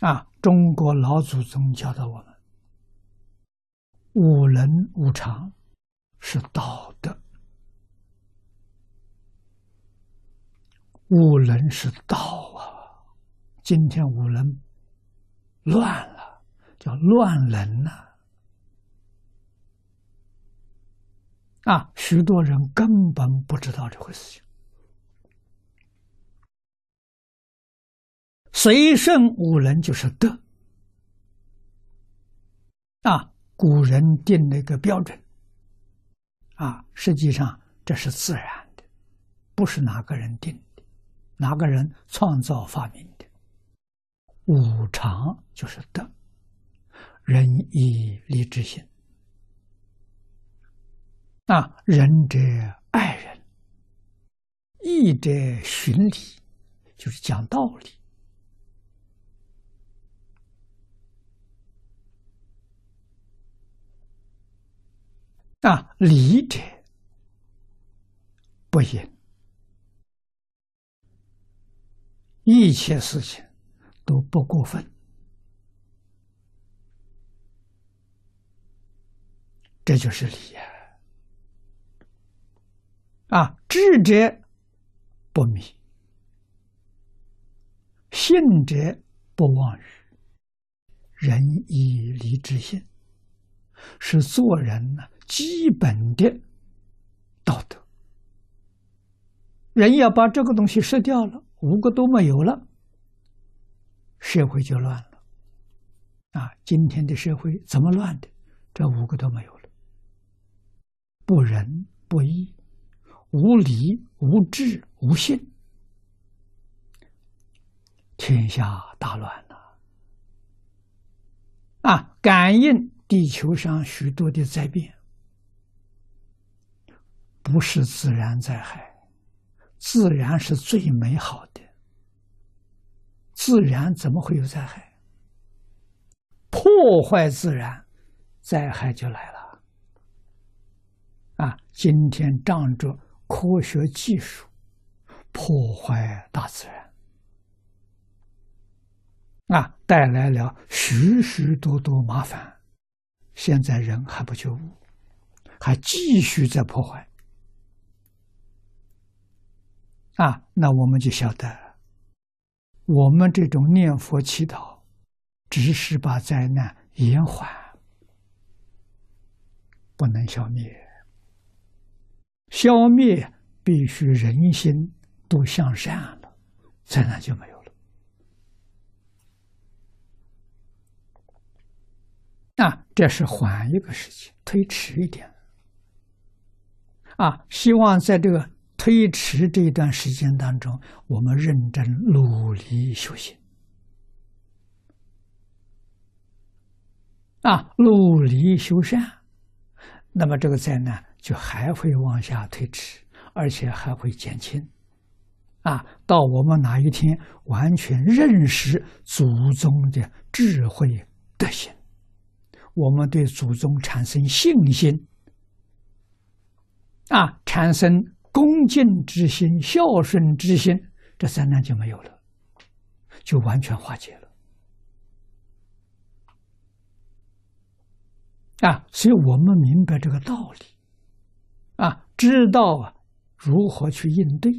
啊，中国老祖宗教导我们，五伦五常是道德，五伦是道啊。今天五伦乱了，叫乱伦呐。啊，许多人根本不知道这回事情。随顺五伦就是德啊，古人定了一个标准啊，实际上这是自然的，不是哪个人定的，哪个人创造发明的。五常就是德，仁义礼智信啊，仁者爱人，义者循礼，就是讲道理。啊，礼者不淫，一切事情都不过分，这就是礼呀。啊，智者不迷，信者不妄语，仁义礼智信。是做人呢基本的道德，人要把这个东西失掉了，五个都没有了，社会就乱了。啊，今天的社会怎么乱的？这五个都没有了，不仁不义，无礼无智无信，天下大乱了。啊，感应。地球上许多的灾变，不是自然灾害，自然是最美好的。自然怎么会有灾害？破坏自然，灾害就来了。啊，今天仗着科学技术破坏大自然，啊，带来了许许多多麻烦。现在人还不觉悟，还继续在破坏啊！那我们就晓得，我们这种念佛祈祷，只是把灾难延缓，不能消灭。消灭必须人心都向善了，灾难就没有了。啊，这是缓一个事情，推迟一点。啊，希望在这个推迟这一段时间当中，我们认真努力修行。啊，努力修善，那么这个灾难就还会往下推迟，而且还会减轻。啊，到我们哪一天完全认识祖宗的智慧德行。我们对祖宗产生信心，啊，产生恭敬之心、孝顺之心，这三难就没有了，就完全化解了。啊，所以我们明白这个道理，啊，知道啊如何去应对。